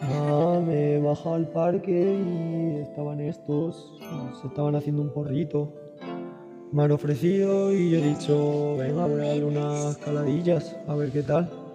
Ah, me he bajado al parque y estaban estos, se estaban haciendo un porrito. Me han ofrecido y he dicho, venga, voy a darle unas caladillas, a ver qué tal.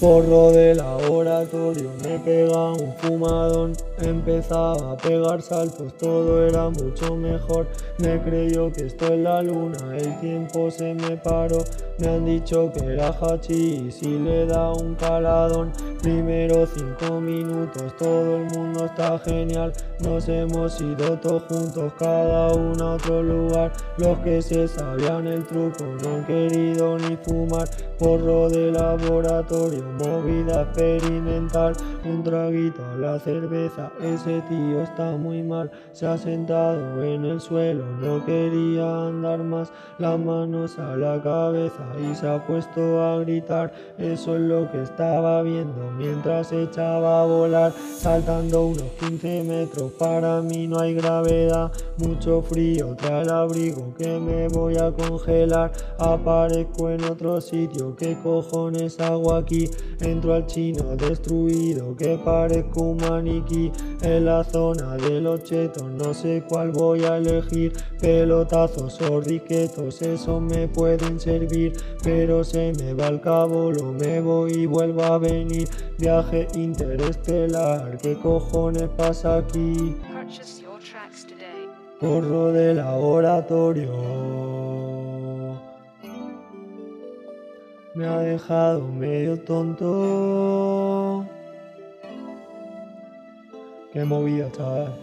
Porro de laboratorio, me pega un fumadón, empezaba a pegar saltos, todo era mucho mejor. Me creyó que esto es la luna, el tiempo se me paró. Me han dicho que era hachi y si le da un caladón. Primero cinco minutos, todo el mundo está genial. Nos hemos ido todos juntos, cada uno a otro lugar. Los que se sabían el truco no han querido ni fumar. Porro de laboratorio, movida experimental. Un traguito a la cerveza, ese tío está muy mal. Se ha sentado en el suelo, no quería andar más. Las manos a la cabeza y se ha puesto a gritar. Eso es lo que estaba viendo mientras echaba a volar. Saltando unos 15 metros, para mí no hay gravedad. Mucho frío, trae el abrigo que me voy a congelar. Aparezco en otro sitio, ¿qué cojones hago aquí? Entro al chino destruido, que parezco un maniquí. En la zona de los chetos, no sé cuál voy a elegir. Pelotazos o riquetos, eso me pueden servir. Pero se me va el cabo, lo me voy y vuelvo a venir. Viaje interestelar, ¿qué cojones pasa aquí? Purchase your tracks today. Porro de laboratorio. Me ha dejado medio tonto. Qué movida, chaval.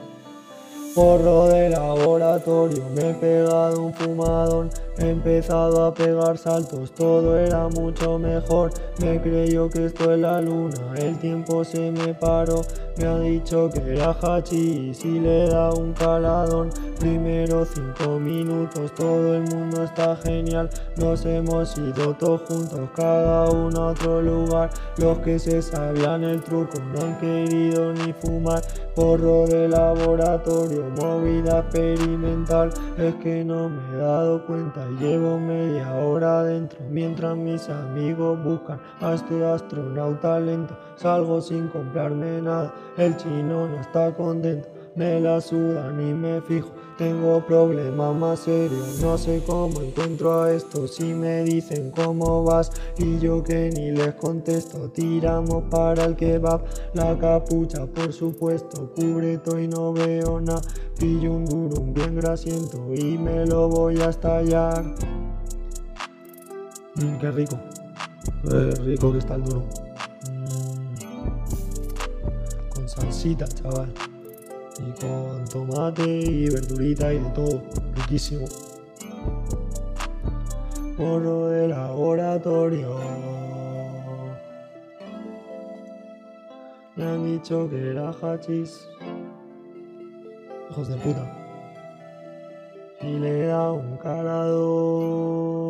Porro de laboratorio, me he pegado un fumadón, he empezado a pegar saltos, todo era mucho mejor. Me creyó que esto es la luna, el tiempo se me paró. Me ha dicho que era hachi y si le da un caladón. Primero cinco minutos, todo el mundo está genial. Nos hemos ido todos juntos, cada uno a otro lugar. Los que se sabían el truco no han querido ni fumar. Porro de laboratorio, movida experimental. Es que no me he dado cuenta, llevo media hora adentro. Mientras mis amigos buscan a este astronauta lento. Salgo sin comprarme nada, el chino no está contento. Me la suda ni me fijo, tengo problemas más serios. No sé cómo encuentro a estos si me dicen cómo vas. Y yo que ni les contesto, tiramos para el kebab. La capucha, por supuesto, cubre todo y no veo nada. Pillo un duro, un bien grasiento y me lo voy a estallar. Mm, qué rico, qué rico que está el duro. Mm, con salsita, chaval. Y con tomate y verdurita y de todo. Riquísimo. Porro de laboratorio. Me han dicho que era hachís. Hijos de puta. Y le da un caladón.